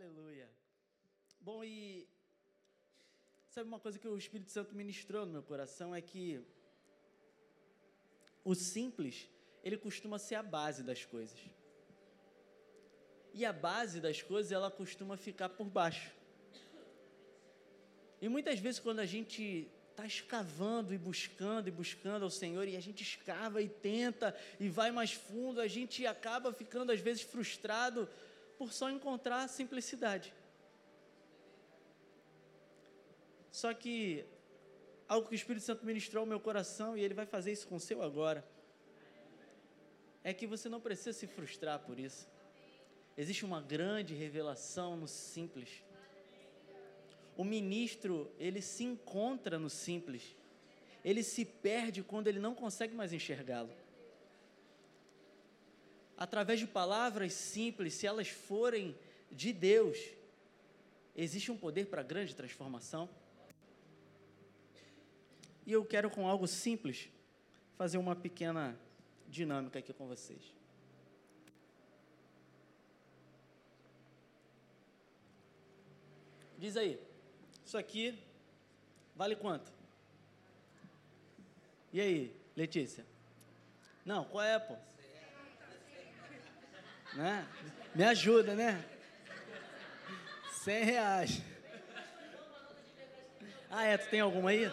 Aleluia. Bom, e sabe uma coisa que o Espírito Santo ministrou no meu coração é que o simples, ele costuma ser a base das coisas. E a base das coisas, ela costuma ficar por baixo. E muitas vezes, quando a gente está escavando e buscando e buscando ao Senhor, e a gente escava e tenta e vai mais fundo, a gente acaba ficando às vezes frustrado por só encontrar simplicidade. Só que algo que o Espírito Santo ministrou ao meu coração e ele vai fazer isso com o seu agora. É que você não precisa se frustrar por isso. Existe uma grande revelação no simples. O ministro, ele se encontra no simples. Ele se perde quando ele não consegue mais enxergá-lo. Através de palavras simples, se elas forem de Deus, existe um poder para grande transformação. E eu quero, com algo simples, fazer uma pequena dinâmica aqui com vocês. Diz aí, isso aqui vale quanto? E aí, Letícia? Não, qual é, pô? Né? Me ajuda, né? 100 reais. Ah, é? Tu tem alguma aí?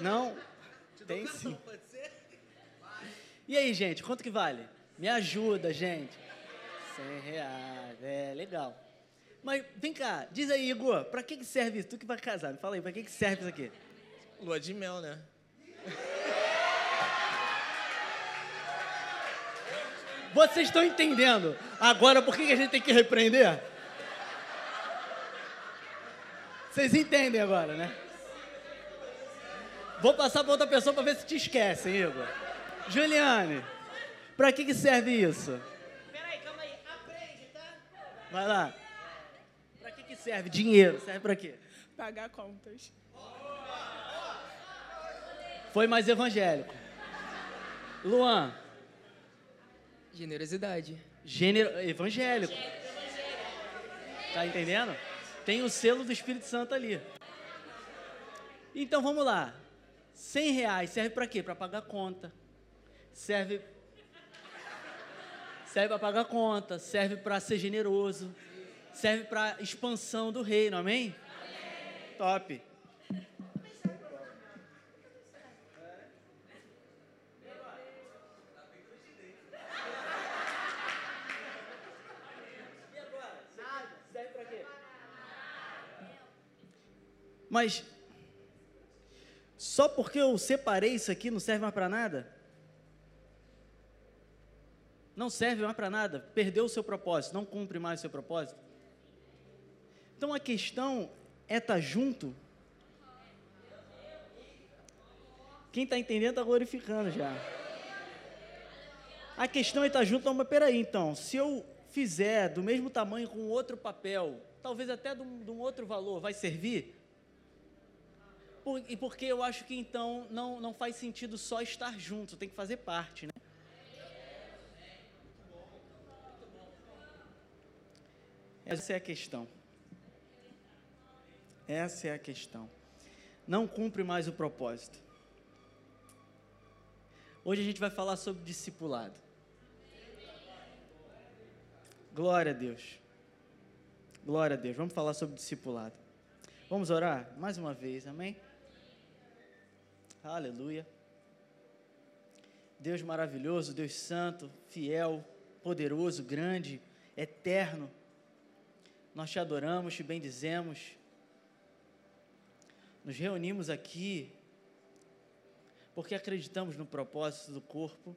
Não? Tem sim. E aí, gente, quanto que vale? Me ajuda, gente. 100 reais, é legal. Mas vem cá, diz aí, Igor, pra que, que serve isso? Tu que vai casar, me fala aí, pra que, que serve isso aqui? Lua de mel, né? Vocês estão entendendo agora por que, a gente tem que repreender? Vocês entendem agora, né? Vou passar para outra pessoa para ver se te esquecem, Igor. Juliane, para que, que serve isso? Peraí, calma aí. Aprende, tá? Vai lá. Para que, que serve? Dinheiro. Serve para quê? Pagar contas. Foi mais evangélico. Luan, Generosidade. gênero evangélico. Tá entendendo? Tem o selo do Espírito Santo ali. Então vamos lá. 100 reais serve para quê? Para pagar conta. Serve serve para pagar conta, serve para ser generoso, serve para expansão do reino, amém? Top. Mas só porque eu separei isso aqui não serve mais para nada? Não serve mais para nada. Perdeu o seu propósito, não cumpre mais o seu propósito. Então a questão é estar junto. Quem está entendendo está glorificando já. A questão é estar junto, não, mas peraí, então, se eu fizer do mesmo tamanho com outro papel, talvez até de um, de um outro valor, vai servir? Por, e porque eu acho que então não, não faz sentido só estar junto, tem que fazer parte, né? Essa é a questão. Essa é a questão. Não cumpre mais o propósito. Hoje a gente vai falar sobre discipulado. Glória a Deus. Glória a Deus. Vamos falar sobre discipulado. Vamos orar mais uma vez, amém? Aleluia. Deus maravilhoso, Deus santo, fiel, poderoso, grande, eterno. Nós te adoramos, te bendizemos. Nos reunimos aqui porque acreditamos no propósito do corpo.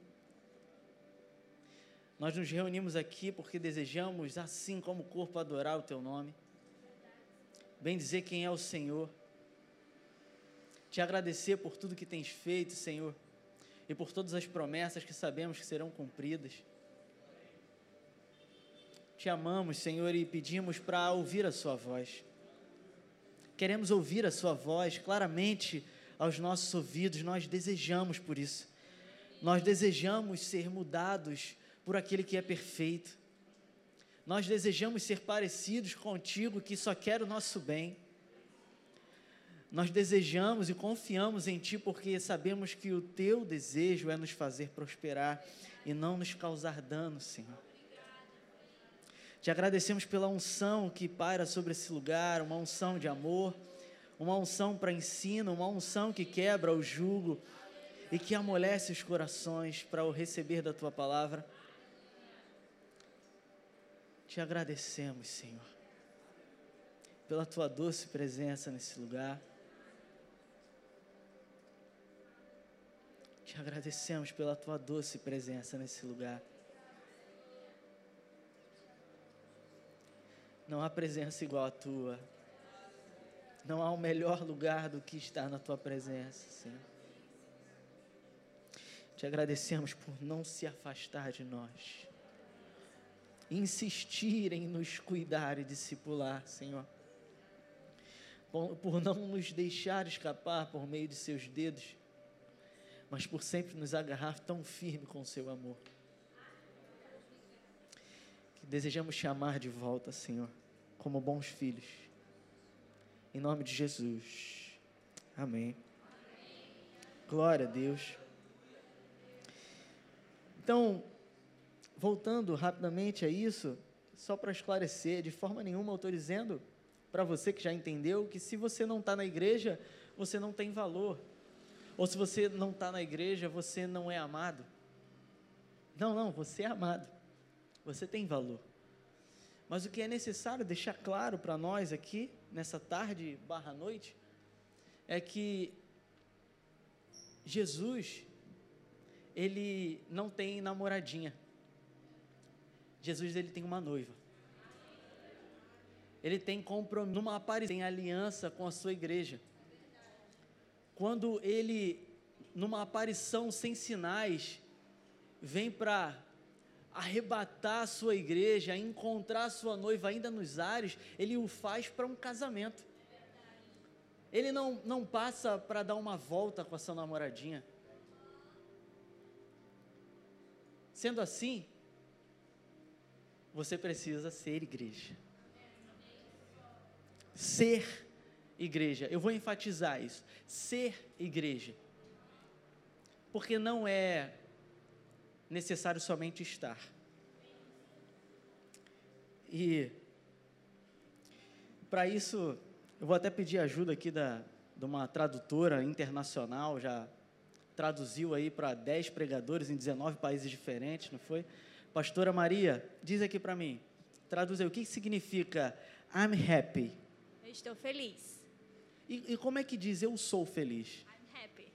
Nós nos reunimos aqui porque desejamos, assim como o corpo, adorar o teu nome. Bem dizer quem é o Senhor. Te agradecer por tudo que tens feito, Senhor, e por todas as promessas que sabemos que serão cumpridas. Te amamos, Senhor, e pedimos para ouvir a Sua voz. Queremos ouvir a Sua voz claramente aos nossos ouvidos, nós desejamos por isso. Nós desejamos ser mudados por aquele que é perfeito. Nós desejamos ser parecidos contigo, que só quer o nosso bem. Nós desejamos e confiamos em Ti porque sabemos que o Teu desejo é nos fazer prosperar e não nos causar dano, Senhor. Te agradecemos pela unção que paira sobre esse lugar, uma unção de amor, uma unção para ensino, uma unção que quebra o jugo e que amolece os corações para o receber da tua palavra. Te agradecemos, Senhor, pela tua doce presença nesse lugar. Agradecemos pela tua doce presença nesse lugar. Não há presença igual à tua. Não há um melhor lugar do que estar na tua presença, Senhor. Te agradecemos por não se afastar de nós. Insistir em nos cuidar e discipular, Senhor. Por não nos deixar escapar por meio de seus dedos, mas por sempre nos agarrar tão firme com o seu amor desejamos chamar de volta, Senhor, como bons filhos. Em nome de Jesus. Amém. Glória a Deus. Então, voltando rapidamente a isso, só para esclarecer, de forma nenhuma eu estou dizendo para você que já entendeu que se você não está na igreja, você não tem valor. Ou se você não está na igreja, você não é amado. Não, não, você é amado. Você tem valor. Mas o que é necessário deixar claro para nós aqui, nessa tarde barra noite, é que Jesus, ele não tem namoradinha. Jesus, ele tem uma noiva. Ele tem compromisso, numa aparição, tem aliança com a sua igreja. Quando ele, numa aparição sem sinais, vem para arrebatar a sua igreja, encontrar a sua noiva ainda nos ares, ele o faz para um casamento. Ele não, não passa para dar uma volta com a sua namoradinha. Sendo assim, você precisa ser igreja. Ser igreja. Eu vou enfatizar isso. Ser igreja. Porque não é necessário somente estar. E para isso, eu vou até pedir ajuda aqui da, de uma tradutora internacional, já traduziu aí para 10 pregadores em 19 países diferentes, não foi? Pastora Maria, diz aqui para mim, traduz aí, o que significa I'm happy? Eu estou feliz. E, e como é que diz eu sou feliz? I'm happy.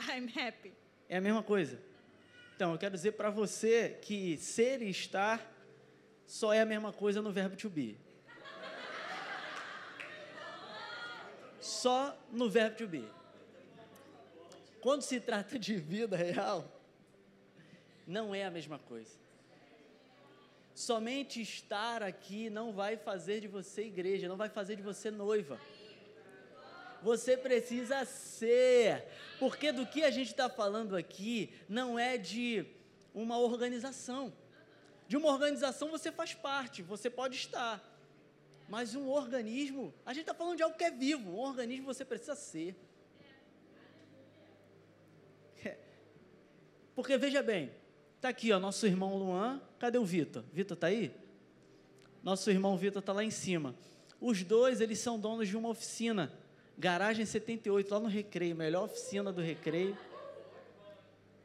I'm happy. É a mesma coisa? Então, eu quero dizer para você que ser e estar só é a mesma coisa no verbo to be. Só no verbo to be. Quando se trata de vida real, não é a mesma coisa. Somente estar aqui não vai fazer de você igreja, não vai fazer de você noiva. Você precisa ser. Porque do que a gente está falando aqui não é de uma organização. De uma organização você faz parte, você pode estar. Mas um organismo, a gente está falando de algo que é vivo. Um organismo você precisa ser. Porque veja bem, está aqui, ó, nosso irmão Luan. Cadê o Vitor? Vitor está aí? Nosso irmão Vitor está lá em cima. Os dois, eles são donos de uma oficina Garagem 78, lá no Recreio, melhor oficina do Recreio.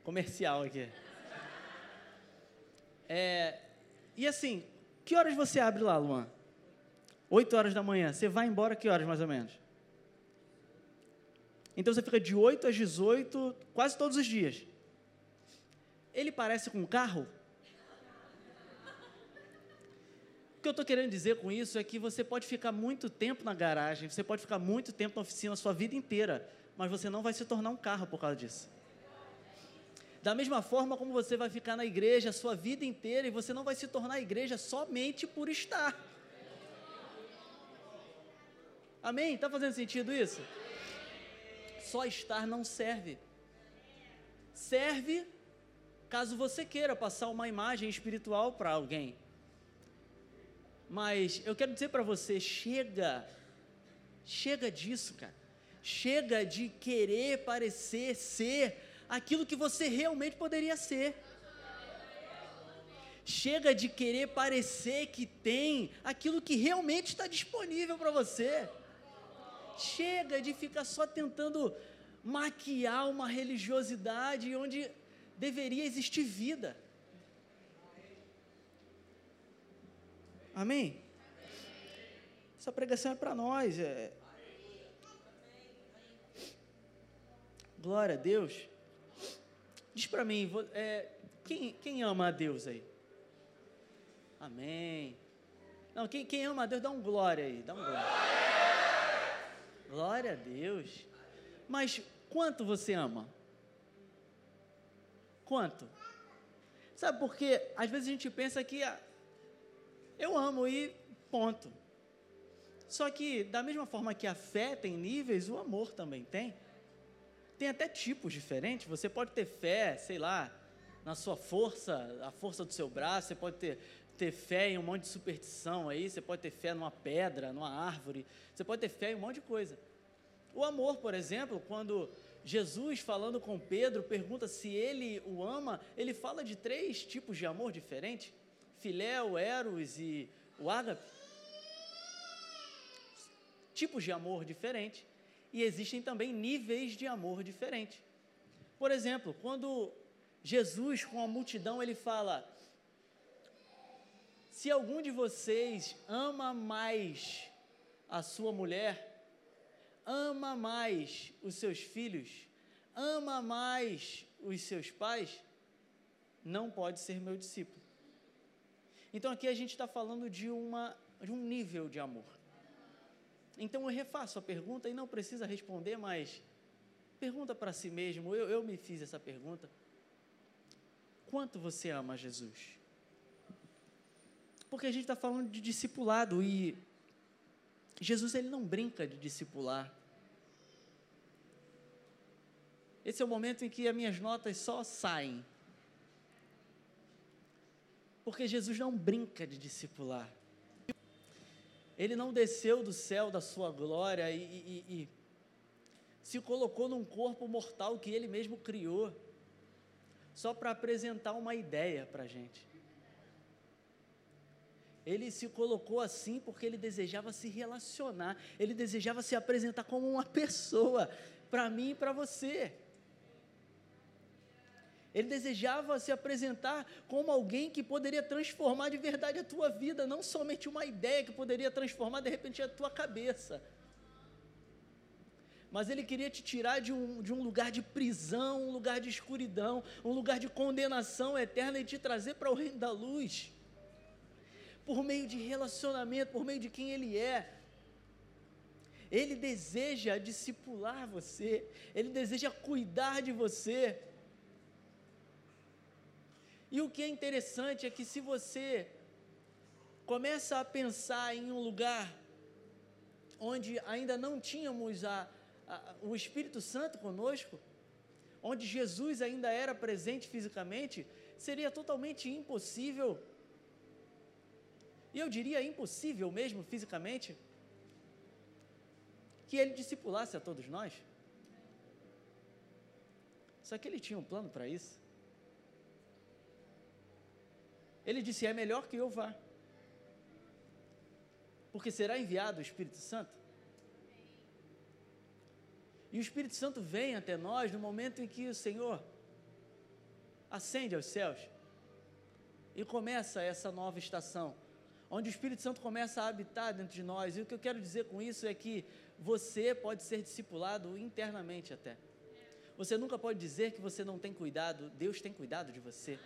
Comercial aqui. É, e assim, que horas você abre lá, Luan? 8 horas da manhã. Você vai embora que horas, mais ou menos? Então você fica de 8 às 18, quase todos os dias. Ele parece com um carro? O que eu estou querendo dizer com isso é que você pode ficar muito tempo na garagem, você pode ficar muito tempo na oficina a sua vida inteira, mas você não vai se tornar um carro por causa disso. Da mesma forma como você vai ficar na igreja a sua vida inteira e você não vai se tornar igreja somente por estar. Amém? Está fazendo sentido isso? Só estar não serve. Serve caso você queira passar uma imagem espiritual para alguém. Mas eu quero dizer para você, chega, chega disso, cara. Chega de querer parecer ser aquilo que você realmente poderia ser. Chega de querer parecer que tem aquilo que realmente está disponível para você. Chega de ficar só tentando maquiar uma religiosidade onde deveria existir vida. Amém? Essa pregação é para nós. É... Glória a Deus. Diz para mim, é, quem, quem ama a Deus aí? Amém. Não, quem, quem ama a Deus, dá um glória aí, dá um glória. Glória a Deus. Mas quanto você ama? Quanto? Sabe por quê? Às vezes a gente pensa que eu amo e ponto. Só que, da mesma forma que a fé tem níveis, o amor também tem. Tem até tipos diferentes. Você pode ter fé, sei lá, na sua força, a força do seu braço, você pode ter ter fé em um monte de superstição aí, você pode ter fé numa pedra, numa árvore, você pode ter fé em um monte de coisa. O amor, por exemplo, quando Jesus, falando com Pedro, pergunta se ele o ama, ele fala de três tipos de amor diferentes: filéu, eros e o ágape. Tipos de amor diferentes. E existem também níveis de amor diferentes. Por exemplo, quando Jesus, com a multidão, ele fala: se algum de vocês ama mais a sua mulher, ama mais os seus filhos, ama mais os seus pais, não pode ser meu discípulo. Então aqui a gente está falando de, uma, de um nível de amor. Então eu refaço a pergunta e não precisa responder, mas pergunta para si mesmo. Eu, eu me fiz essa pergunta. Quanto você ama Jesus? Porque a gente está falando de discipulado e Jesus ele não brinca de discipular. Esse é o momento em que as minhas notas só saem. Porque Jesus não brinca de discipular. Ele não desceu do céu da sua glória e, e, e se colocou num corpo mortal que ele mesmo criou, só para apresentar uma ideia para a gente. Ele se colocou assim porque ele desejava se relacionar, ele desejava se apresentar como uma pessoa, para mim e para você. Ele desejava se apresentar como alguém que poderia transformar de verdade a tua vida, não somente uma ideia que poderia transformar de repente a tua cabeça. Mas ele queria te tirar de um, de um lugar de prisão, um lugar de escuridão, um lugar de condenação eterna e te trazer para o reino da luz por meio de relacionamento, por meio de quem Ele é. Ele deseja discipular você, Ele deseja cuidar de você. E o que é interessante é que se você começa a pensar em um lugar onde ainda não tínhamos a, a, o Espírito Santo conosco, onde Jesus ainda era presente fisicamente, seria totalmente impossível e eu diria impossível mesmo fisicamente, que ele discipulasse a todos nós. Só que ele tinha um plano para isso. Ele disse: é melhor que eu vá, porque será enviado o Espírito Santo. E o Espírito Santo vem até nós no momento em que o Senhor ascende aos céus e começa essa nova estação onde o Espírito Santo começa a habitar dentro de nós. E o que eu quero dizer com isso é que você pode ser discipulado internamente até. Você nunca pode dizer que você não tem cuidado, Deus tem cuidado de você.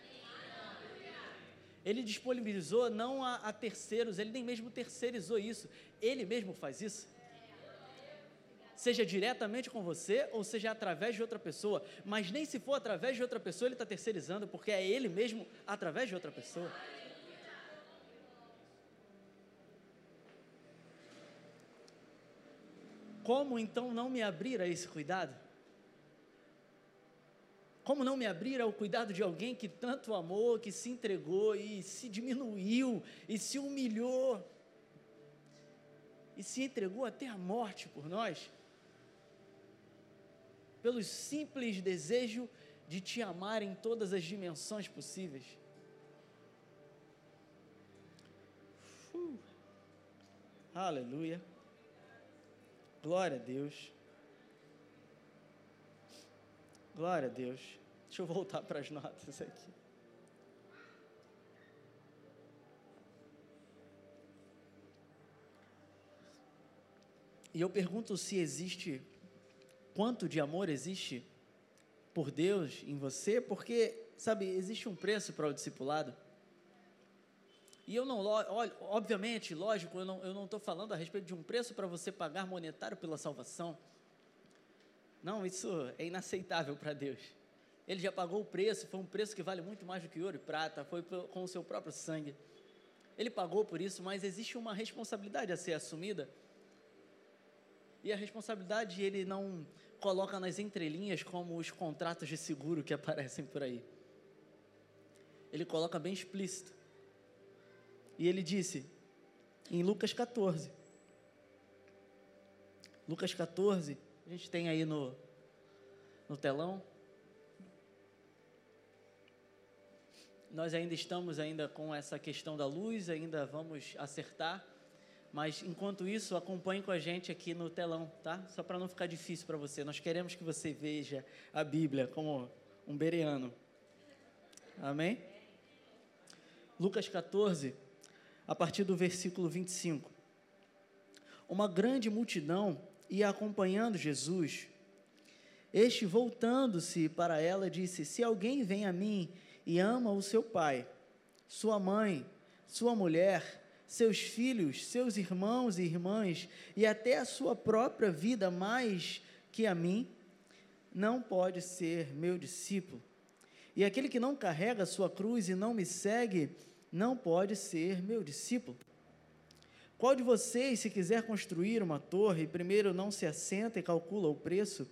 Ele disponibilizou não a, a terceiros, ele nem mesmo terceirizou isso, ele mesmo faz isso seja diretamente com você ou seja através de outra pessoa, mas nem se for através de outra pessoa, ele está terceirizando, porque é ele mesmo através de outra pessoa. Como então não me abrir a esse cuidado? Como não me abrir ao cuidado de alguém que tanto amou, que se entregou e se diminuiu e se humilhou e se entregou até a morte por nós? Pelo simples desejo de te amar em todas as dimensões possíveis. Uh, aleluia. Glória a Deus. Glória a Deus. Deixa eu voltar para as notas aqui. E eu pergunto se existe, quanto de amor existe por Deus em você, porque, sabe, existe um preço para o discipulado. E eu não, obviamente, lógico, eu não estou falando a respeito de um preço para você pagar monetário pela salvação. Não, isso é inaceitável para Deus. Ele já pagou o preço, foi um preço que vale muito mais do que ouro e prata, foi com o seu próprio sangue. Ele pagou por isso, mas existe uma responsabilidade a ser assumida. E a responsabilidade ele não coloca nas entrelinhas como os contratos de seguro que aparecem por aí. Ele coloca bem explícito. E ele disse, em Lucas 14. Lucas 14, a gente tem aí no, no telão. Nós ainda estamos ainda com essa questão da luz, ainda vamos acertar. Mas enquanto isso, acompanhe com a gente aqui no telão, tá? Só para não ficar difícil para você. Nós queremos que você veja a Bíblia como um bereano. Amém? Lucas 14, a partir do versículo 25. Uma grande multidão ia acompanhando Jesus. Este, voltando-se para ela, disse: Se alguém vem a mim e ama o seu pai, sua mãe, sua mulher, seus filhos, seus irmãos e irmãs, e até a sua própria vida mais que a mim, não pode ser meu discípulo. E aquele que não carrega sua cruz e não me segue, não pode ser meu discípulo. Qual de vocês, se quiser construir uma torre, primeiro não se assenta e calcula o preço,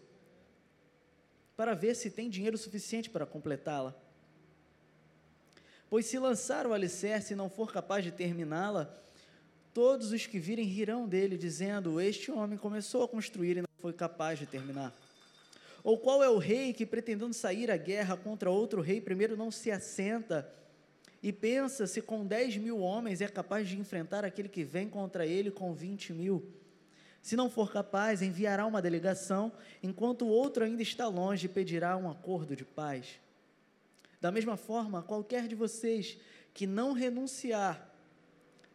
para ver se tem dinheiro suficiente para completá-la? Pois se lançar o alicerce e não for capaz de terminá-la, todos os que virem rirão dele, dizendo: Este homem começou a construir e não foi capaz de terminar. Ou qual é o rei que, pretendendo sair à guerra contra outro rei, primeiro não se assenta e pensa se com 10 mil homens é capaz de enfrentar aquele que vem contra ele com 20 mil. Se não for capaz, enviará uma delegação, enquanto o outro ainda está longe, e pedirá um acordo de paz. Da mesma forma, qualquer de vocês que não renunciar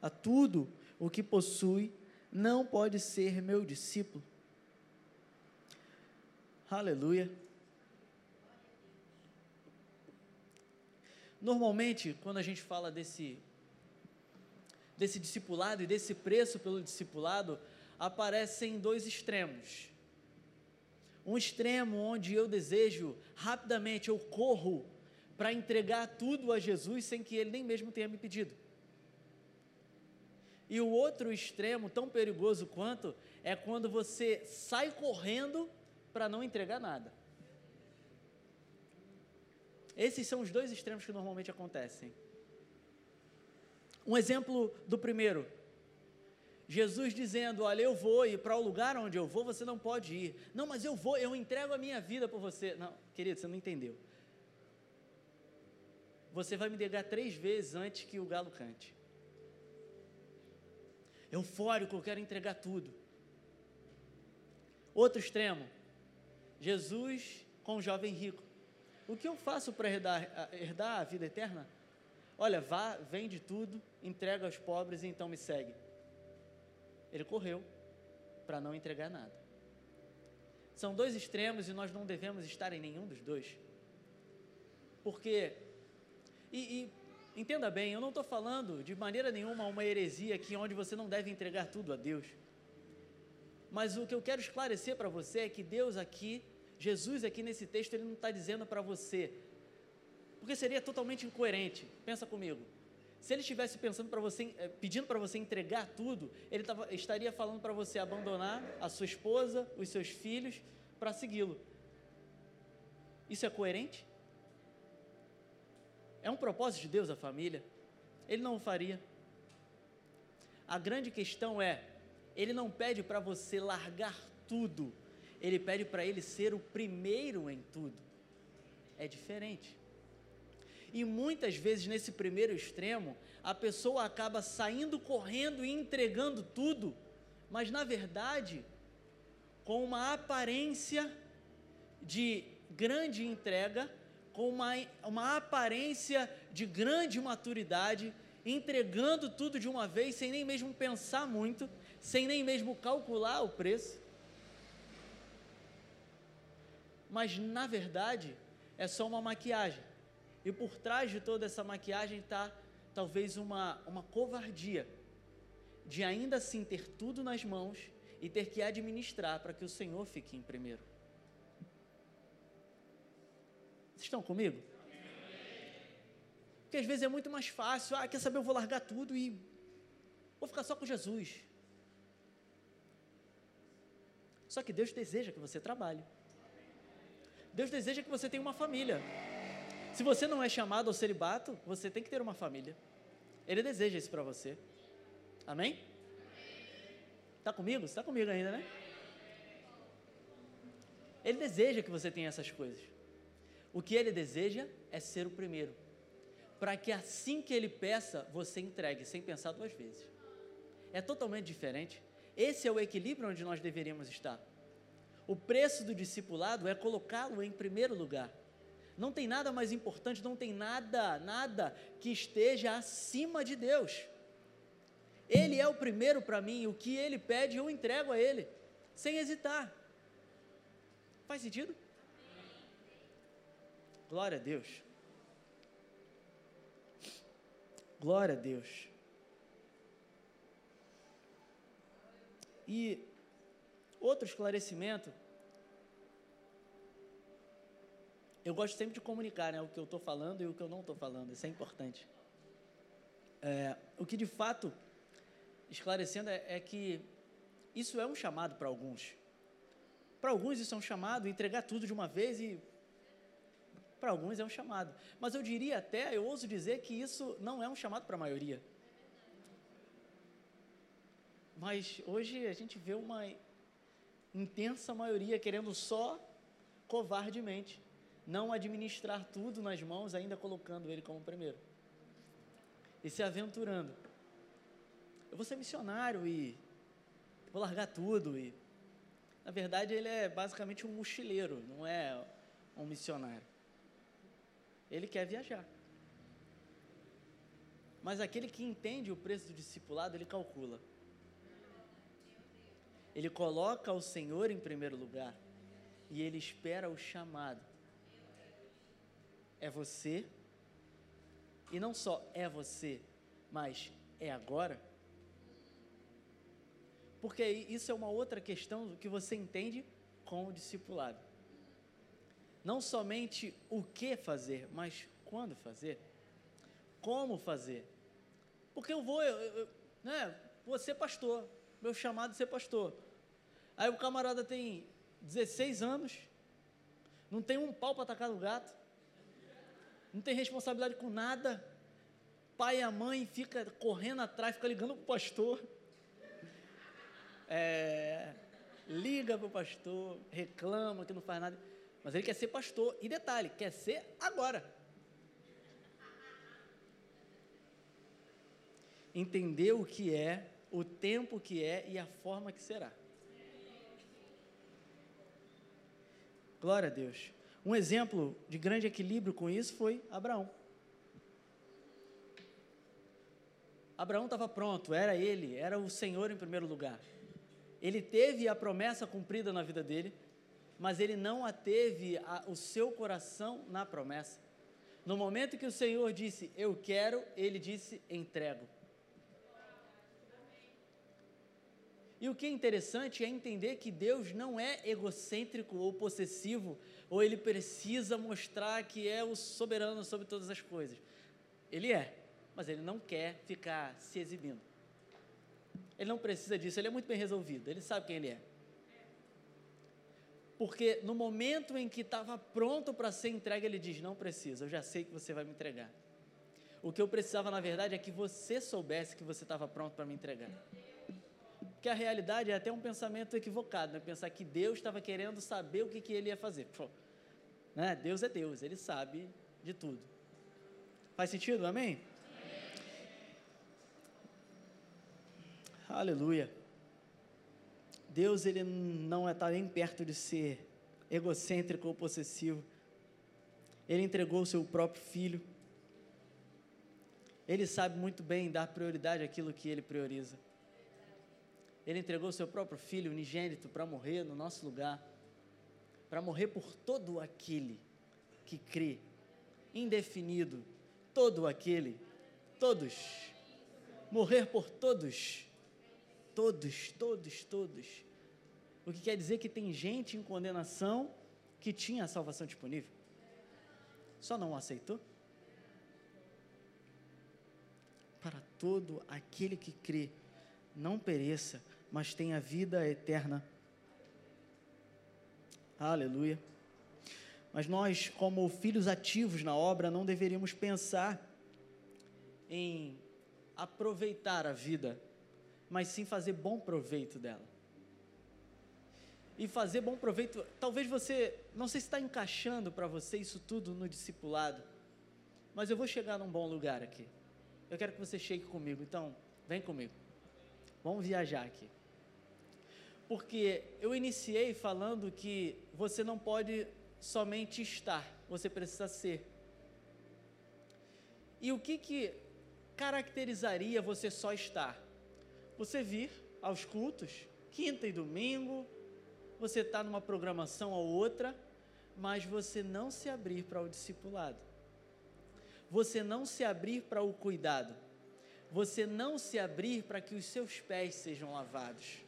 a tudo o que possui, não pode ser meu discípulo. Aleluia. Normalmente, quando a gente fala desse, desse discipulado e desse preço pelo discipulado, aparecem dois extremos. Um extremo onde eu desejo rapidamente, eu corro para entregar tudo a Jesus sem que ele nem mesmo tenha me pedido. E o outro extremo, tão perigoso quanto, é quando você sai correndo para não entregar nada. Esses são os dois extremos que normalmente acontecem. Um exemplo do primeiro. Jesus dizendo: Olha, eu vou e para o lugar onde eu vou você não pode ir. Não, mas eu vou, eu entrego a minha vida por você. Não, querido, você não entendeu. Você vai me negar três vezes antes que o galo cante. Eufórico, eu quero entregar tudo. Outro extremo. Jesus com o jovem rico. O que eu faço para herdar, herdar a vida eterna? Olha, vá, vende tudo, entrega aos pobres e então me segue. Ele correu para não entregar nada. São dois extremos e nós não devemos estar em nenhum dos dois. Porque, e, e entenda bem, eu não estou falando de maneira nenhuma uma heresia aqui onde você não deve entregar tudo a Deus. Mas o que eu quero esclarecer para você é que Deus aqui Jesus aqui nesse texto, ele não está dizendo para você, porque seria totalmente incoerente. Pensa comigo. Se ele estivesse pensando para você, eh, pedindo para você entregar tudo, ele tava, estaria falando para você abandonar a sua esposa, os seus filhos, para segui-lo. Isso é coerente? É um propósito de Deus a família? Ele não o faria. A grande questão é, ele não pede para você largar tudo, ele pede para ele ser o primeiro em tudo. É diferente. E muitas vezes nesse primeiro extremo, a pessoa acaba saindo correndo e entregando tudo, mas na verdade, com uma aparência de grande entrega, com uma, uma aparência de grande maturidade, entregando tudo de uma vez, sem nem mesmo pensar muito, sem nem mesmo calcular o preço. Mas na verdade, é só uma maquiagem. E por trás de toda essa maquiagem está talvez uma, uma covardia de ainda assim ter tudo nas mãos e ter que administrar para que o Senhor fique em primeiro. Vocês estão comigo? Porque às vezes é muito mais fácil, ah, quer saber, eu vou largar tudo e vou ficar só com Jesus. Só que Deus deseja que você trabalhe. Deus deseja que você tenha uma família. Se você não é chamado ao celibato, você tem que ter uma família. Ele deseja isso para você. Amém? Está comigo? Está comigo ainda, né? Ele deseja que você tenha essas coisas. O que ele deseja é ser o primeiro para que assim que ele peça, você entregue, sem pensar duas vezes. É totalmente diferente. Esse é o equilíbrio onde nós deveríamos estar. O preço do discipulado é colocá-lo em primeiro lugar. Não tem nada mais importante, não tem nada, nada que esteja acima de Deus. Ele é o primeiro para mim, o que ele pede eu entrego a ele, sem hesitar. Faz sentido? Glória a Deus. Glória a Deus. E outro esclarecimento. Eu gosto sempre de comunicar né, o que eu estou falando e o que eu não estou falando, isso é importante. É, o que de fato, esclarecendo, é, é que isso é um chamado para alguns. Para alguns isso é um chamado, entregar tudo de uma vez e para alguns é um chamado. Mas eu diria até, eu ouso dizer que isso não é um chamado para a maioria. Mas hoje a gente vê uma intensa maioria querendo só covardemente não administrar tudo nas mãos, ainda colocando ele como primeiro. E se aventurando. Eu vou ser missionário e vou largar tudo e na verdade ele é basicamente um mochileiro, não é um missionário. Ele quer viajar. Mas aquele que entende o preço do discipulado, ele calcula. Ele coloca o Senhor em primeiro lugar e ele espera o chamado. É você, e não só é você, mas é agora. Porque isso é uma outra questão que você entende com o discipulado não somente o que fazer, mas quando fazer, como fazer. Porque eu vou, eu, eu, né, vou ser pastor, meu chamado é ser pastor. Aí o camarada tem 16 anos, não tem um pau para atacar no gato, não tem responsabilidade com nada. Pai e a mãe fica correndo atrás, fica ligando para o pastor. É, liga para o pastor, reclama que não faz nada. Mas ele quer ser pastor. E detalhe, quer ser agora. Entender o que é, o tempo que é e a forma que será. Glória a Deus. Um exemplo de grande equilíbrio com isso foi Abraão. Abraão estava pronto, era ele, era o Senhor em primeiro lugar. Ele teve a promessa cumprida na vida dele, mas ele não ateve a, o seu coração na promessa. No momento que o Senhor disse, eu quero, ele disse, entrego. E o que é interessante é entender que Deus não é egocêntrico ou possessivo, ou ele precisa mostrar que é o soberano sobre todas as coisas. Ele é, mas ele não quer ficar se exibindo. Ele não precisa disso, ele é muito bem resolvido, ele sabe quem ele é. Porque no momento em que estava pronto para ser entregue, ele diz: Não precisa, eu já sei que você vai me entregar. O que eu precisava, na verdade, é que você soubesse que você estava pronto para me entregar. Porque a realidade é até um pensamento equivocado, né? Pensar que Deus estava querendo saber o que, que ele ia fazer. Pô, né? Deus é Deus, ele sabe de tudo. Faz sentido? Amém? Aleluia. Deus ele não está nem perto de ser egocêntrico ou possessivo. Ele entregou o seu próprio filho. Ele sabe muito bem dar prioridade àquilo que ele prioriza. Ele entregou seu próprio filho unigênito para morrer no nosso lugar, para morrer por todo aquele que crê, indefinido, todo aquele, todos, morrer por todos, todos, todos, todos. O que quer dizer que tem gente em condenação que tinha a salvação disponível, só não aceitou. Para todo aquele que crê, não pereça, mas tenha vida eterna. Aleluia. Mas nós, como filhos ativos na obra, não deveríamos pensar em aproveitar a vida, mas sim fazer bom proveito dela. E fazer bom proveito, talvez você, não sei se está encaixando para você isso tudo no discipulado, mas eu vou chegar num bom lugar aqui. Eu quero que você chegue comigo, então, vem comigo. Vamos viajar aqui. Porque eu iniciei falando que você não pode somente estar, você precisa ser. E o que que caracterizaria você só estar? Você vir aos cultos, quinta e domingo, você está numa programação ou outra, mas você não se abrir para o discipulado. Você não se abrir para o cuidado. Você não se abrir para que os seus pés sejam lavados.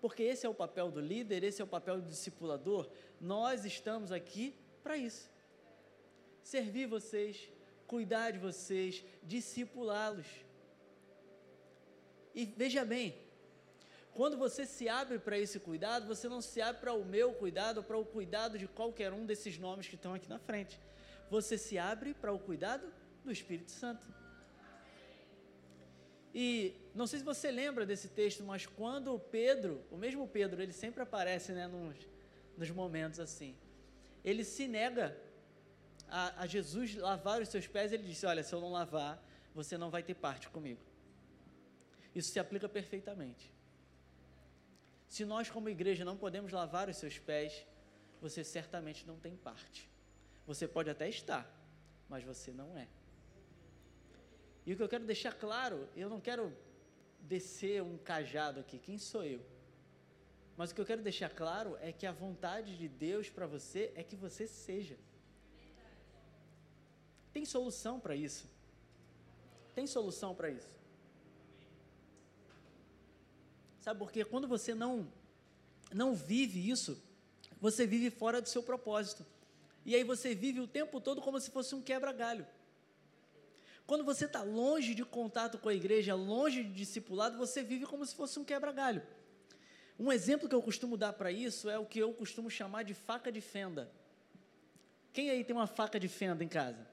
Porque esse é o papel do líder, esse é o papel do discipulador. Nós estamos aqui para isso. Servir vocês, cuidar de vocês, discipulá-los. E veja bem, quando você se abre para esse cuidado, você não se abre para o meu cuidado ou para o cuidado de qualquer um desses nomes que estão aqui na frente. Você se abre para o cuidado do Espírito Santo. E não sei se você lembra desse texto, mas quando Pedro, o mesmo Pedro, ele sempre aparece né, nos, nos momentos assim. Ele se nega a, a Jesus lavar os seus pés, ele disse: Olha, se eu não lavar, você não vai ter parte comigo. Isso se aplica perfeitamente. Se nós, como igreja, não podemos lavar os seus pés, você certamente não tem parte. Você pode até estar, mas você não é. E o que eu quero deixar claro, eu não quero descer um cajado aqui, quem sou eu? Mas o que eu quero deixar claro é que a vontade de Deus para você é que você seja. Tem solução para isso. Tem solução para isso. Sabe por quê? Quando você não não vive isso, você vive fora do seu propósito. E aí você vive o tempo todo como se fosse um quebra-galho. Quando você está longe de contato com a igreja, longe de discipulado, você vive como se fosse um quebra-galho. Um exemplo que eu costumo dar para isso é o que eu costumo chamar de faca de fenda. Quem aí tem uma faca de fenda em casa?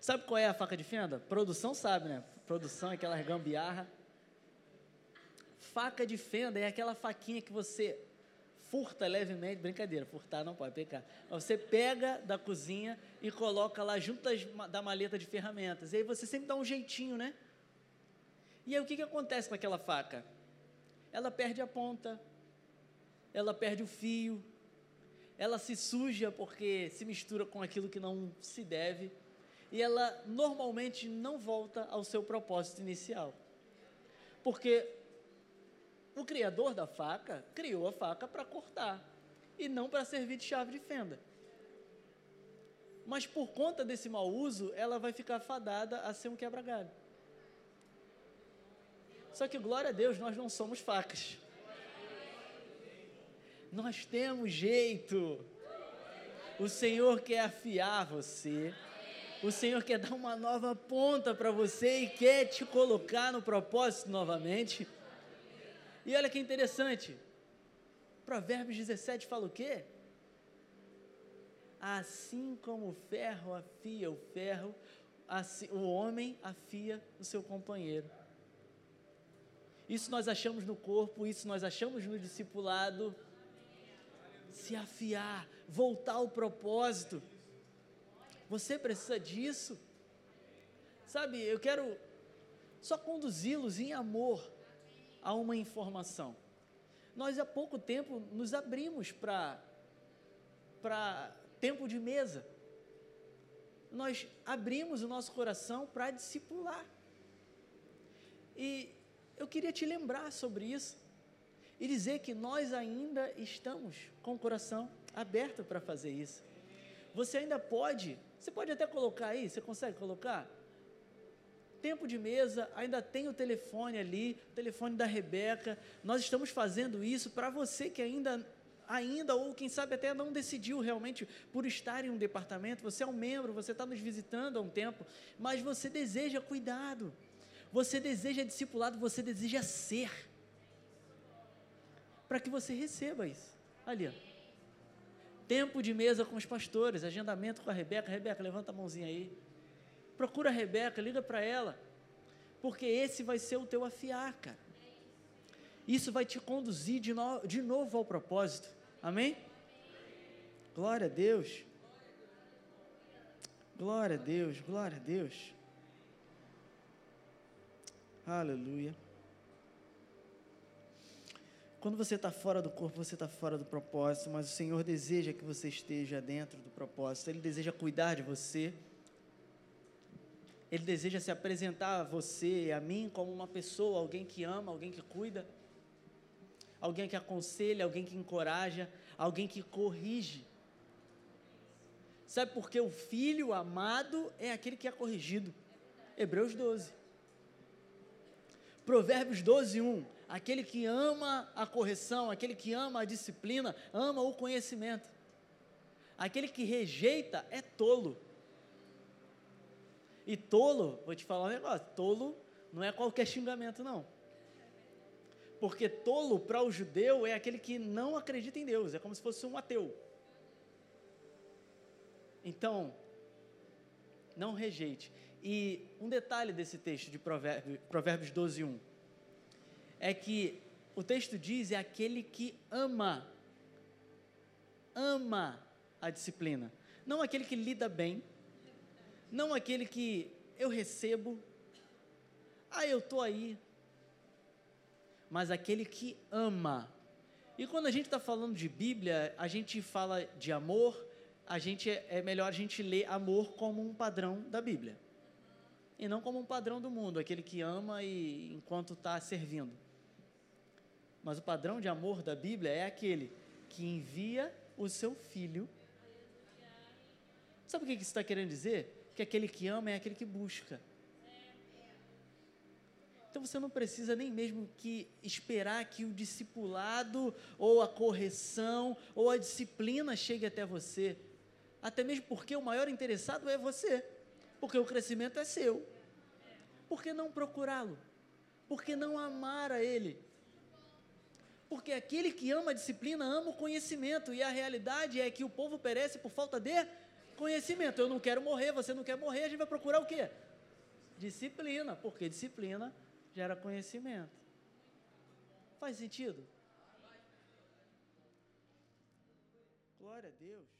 Sabe qual é a faca de fenda? Produção sabe, né? Produção é aquela gambiarra. Faca de fenda é aquela faquinha que você furta levemente, brincadeira, furtar não pode pecar. Você pega da cozinha e coloca lá junto da maleta de ferramentas. E aí você sempre dá um jeitinho, né? E aí o que, que acontece com aquela faca? Ela perde a ponta, ela perde o fio, ela se suja porque se mistura com aquilo que não se deve, e ela normalmente não volta ao seu propósito inicial. Porque o criador da faca criou a faca para cortar e não para servir de chave de fenda. Mas por conta desse mau uso, ela vai ficar fadada a ser um quebra-galho. Só que, glória a Deus, nós não somos facas. Nós temos jeito. O Senhor quer afiar você. O Senhor quer dar uma nova ponta para você e quer te colocar no propósito novamente. E olha que interessante. Provérbios 17 fala o quê? Assim como o ferro afia o ferro, assim, o homem afia o seu companheiro. Isso nós achamos no corpo, isso nós achamos no discipulado. Se afiar, voltar ao propósito. Você precisa disso. Sabe, eu quero só conduzi-los em amor a uma informação. Nós há pouco tempo nos abrimos para para tempo de mesa. Nós abrimos o nosso coração para discipular. E eu queria te lembrar sobre isso e dizer que nós ainda estamos com o coração aberto para fazer isso. Você ainda pode, você pode até colocar aí, você consegue colocar? Tempo de mesa, ainda tem o telefone ali, o telefone da Rebeca. Nós estamos fazendo isso para você que ainda ainda ou quem sabe até não decidiu realmente por estar em um departamento, você é um membro, você está nos visitando há um tempo, mas você deseja cuidado você deseja discipulado, você deseja ser. Para que você receba isso. Ali, ó. Tempo de mesa com os pastores, agendamento com a Rebeca. Rebeca, levanta a mãozinha aí. Procura a Rebeca, liga para ela. Porque esse vai ser o teu afiar, cara. Isso vai te conduzir de, no, de novo ao propósito. Amém? Glória a Deus. Glória a Deus, glória a Deus. Aleluia. Quando você está fora do corpo, você está fora do propósito, mas o Senhor deseja que você esteja dentro do propósito, Ele deseja cuidar de você, Ele deseja se apresentar a você a mim como uma pessoa, alguém que ama, alguém que cuida, alguém que aconselha, alguém que encoraja, alguém que corrige. Sabe por que o filho amado é aquele que é corrigido? Hebreus 12. Provérbios 12, 1. Aquele que ama a correção, aquele que ama a disciplina, ama o conhecimento. Aquele que rejeita é tolo. E tolo, vou te falar um negócio: tolo não é qualquer xingamento, não. Porque tolo para o judeu é aquele que não acredita em Deus, é como se fosse um ateu. Então, não rejeite. E um detalhe desse texto de Provérbios, Provérbios 12, 1 é que o texto diz é aquele que ama, ama a disciplina. Não aquele que lida bem, não aquele que eu recebo, ah, eu estou aí, mas aquele que ama. E quando a gente está falando de Bíblia, a gente fala de amor, a gente é melhor a gente ler amor como um padrão da Bíblia e não como um padrão do mundo, aquele que ama e enquanto está servindo. Mas o padrão de amor da Bíblia é aquele que envia o seu filho. Sabe o que isso está querendo dizer? Que aquele que ama é aquele que busca. Então você não precisa nem mesmo que esperar que o discipulado ou a correção ou a disciplina chegue até você. Até mesmo porque o maior interessado é você porque o crescimento é seu. Por que não procurá-lo? Por que não amar a Ele? Porque aquele que ama a disciplina ama o conhecimento, e a realidade é que o povo perece por falta de conhecimento. Eu não quero morrer, você não quer morrer, a gente vai procurar o quê? Disciplina, porque disciplina gera conhecimento. Faz sentido? Glória a Deus.